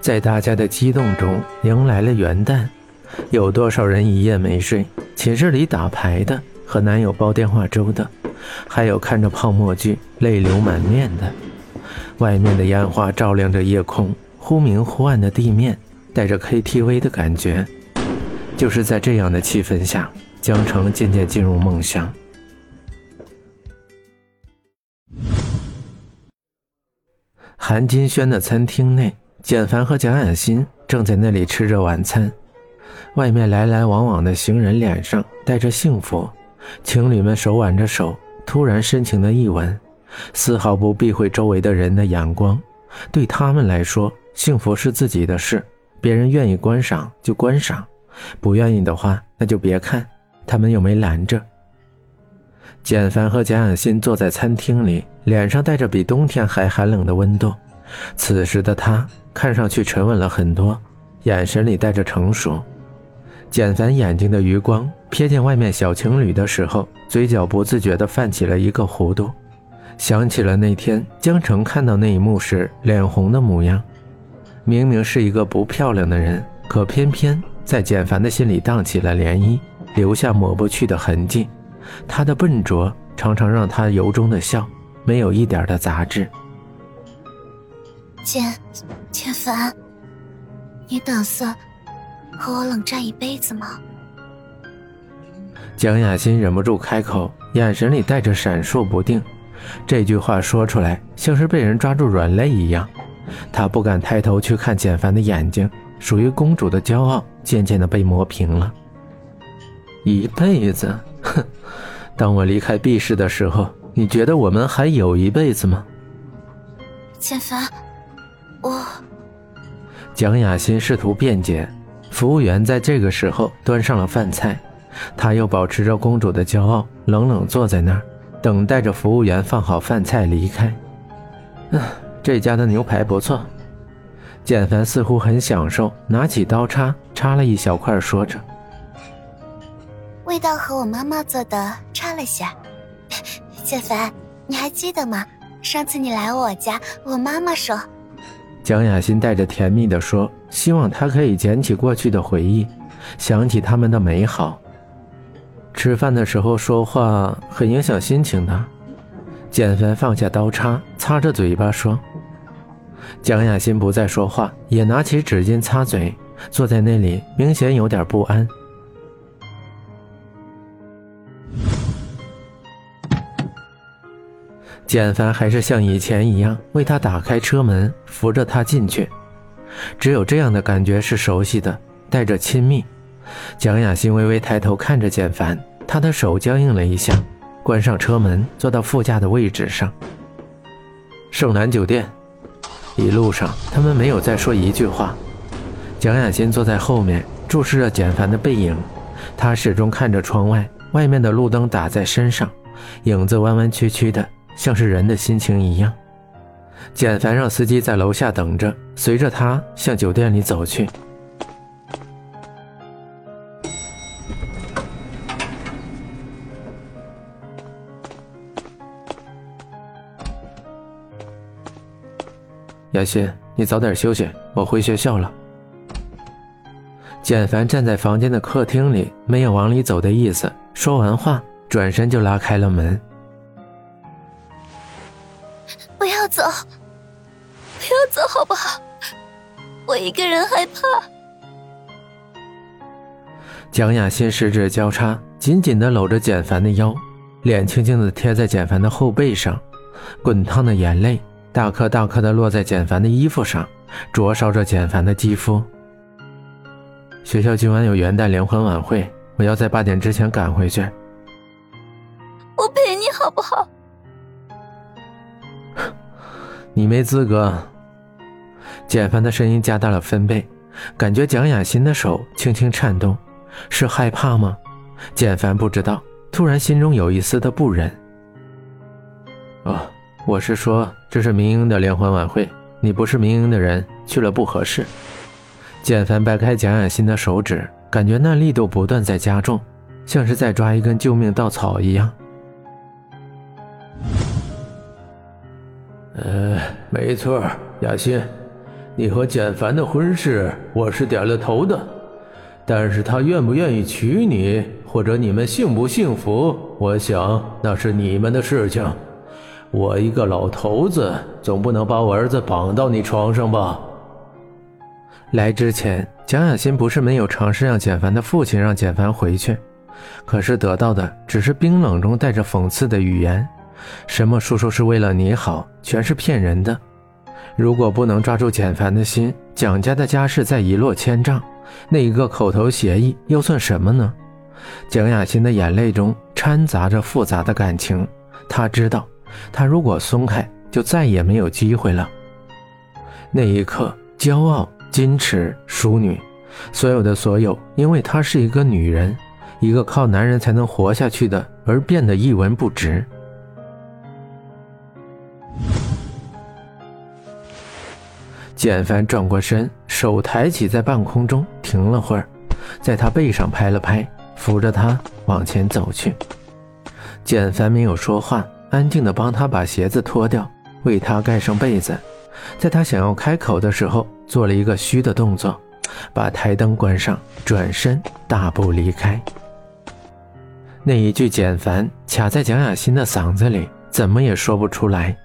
在大家的激动中，迎来了元旦。有多少人一夜没睡？寝室里打牌的，和男友煲电话粥的，还有看着泡沫剧泪流满面的。外面的烟花照亮着夜空，忽明忽暗的地面，带着 KTV 的感觉。就是在这样的气氛下，江城渐渐进入梦乡。韩金轩的餐厅内。简凡和蒋雅欣正在那里吃着晚餐，外面来来往往的行人脸上带着幸福，情侣们手挽着手，突然深情的一吻，丝毫不避讳周围的人的眼光。对他们来说，幸福是自己的事，别人愿意观赏就观赏，不愿意的话那就别看，他们又没拦着。简凡和蒋雅欣坐在餐厅里，脸上带着比冬天还寒冷的温度。此时的他。看上去沉稳了很多，眼神里带着成熟。简凡眼睛的余光瞥见外面小情侣的时候，嘴角不自觉地泛起了一个弧度，想起了那天江城看到那一幕时脸红的模样。明明是一个不漂亮的人，可偏偏在简凡的心里荡起了涟漪，留下抹不去的痕迹。他的笨拙常常让他由衷的笑，没有一点的杂质。简。千凡，你打算和我冷战一辈子吗？蒋雅欣忍不住开口，眼神里带着闪烁不定。这句话说出来，像是被人抓住软肋一样。她不敢抬头去看简凡的眼睛，属于公主的骄傲渐渐的被磨平了。一辈子，哼！当我离开 B 市的时候，你觉得我们还有一辈子吗？简凡。我，蒋雅欣试图辩解。服务员在这个时候端上了饭菜，她又保持着公主的骄傲，冷冷坐在那儿，等待着服务员放好饭菜离开。嗯，这家的牛排不错。简凡似乎很享受，拿起刀叉插了一小块，说着：“味道和我妈妈做的差了些。简凡，你还记得吗？上次你来我家，我妈妈说。”蒋雅欣带着甜蜜地说：“希望他可以捡起过去的回忆，想起他们的美好。吃饭的时候说话很影响心情的。”简凡放下刀叉，擦着嘴巴说：“蒋雅欣不再说话，也拿起纸巾擦嘴，坐在那里，明显有点不安。”简凡还是像以前一样为他打开车门，扶着他进去。只有这样的感觉是熟悉的，带着亲密。蒋雅欣微微抬头看着简凡，他的手僵硬了一下，关上车门，坐到副驾的位置上。盛南酒店，一路上他们没有再说一句话。蒋雅欣坐在后面，注视着简凡的背影，他始终看着窗外，外面的路灯打在身上，影子弯弯曲曲的。像是人的心情一样，简凡让司机在楼下等着，随着他向酒店里走去。雅欣，你早点休息，我回学校了。简凡站在房间的客厅里，没有往里走的意思。说完话，转身就拉开了门。走，不要走，好不好？我一个人害怕。蒋雅欣十指交叉，紧紧的搂着简凡的腰，脸轻轻的贴在简凡的后背上，滚烫的眼泪大颗大颗的落在简凡的衣服上，灼烧着简凡的肌肤。学校今晚有元旦联欢晚会，我要在八点之前赶回去。我陪你好不好？你没资格。简凡的声音加大了分贝，感觉蒋雅欣的手轻轻颤动，是害怕吗？简凡不知道，突然心中有一丝的不忍。哦，我是说，这是明英的联欢晚会，你不是明英的人，去了不合适。简凡掰开蒋雅欣的手指，感觉那力度不断在加重，像是在抓一根救命稻草一样。呃，没错，雅欣，你和简凡的婚事我是点了头的，但是他愿不愿意娶你，或者你们幸不幸福，我想那是你们的事情。我一个老头子，总不能把我儿子绑到你床上吧？来之前，蒋雅欣不是没有尝试让简凡的父亲让简凡回去，可是得到的只是冰冷中带着讽刺的语言：“什么叔叔是为了你好，全是骗人的。”如果不能抓住简凡的心，蒋家的家事再一落千丈，那一个口头协议又算什么呢？蒋雅欣的眼泪中掺杂着复杂的感情，她知道。她如果松开，就再也没有机会了。那一刻，骄傲、矜持、淑女，所有的所有，因为她是一个女人，一个靠男人才能活下去的，而变得一文不值。简凡转过身，手抬起，在半空中停了会儿，在他背上拍了拍，扶着他往前走去。简凡没有说话。安静地帮他把鞋子脱掉，为他盖上被子，在他想要开口的时候，做了一个虚的动作，把台灯关上，转身大步离开。那一句简凡卡在蒋雅欣的嗓子里，怎么也说不出来。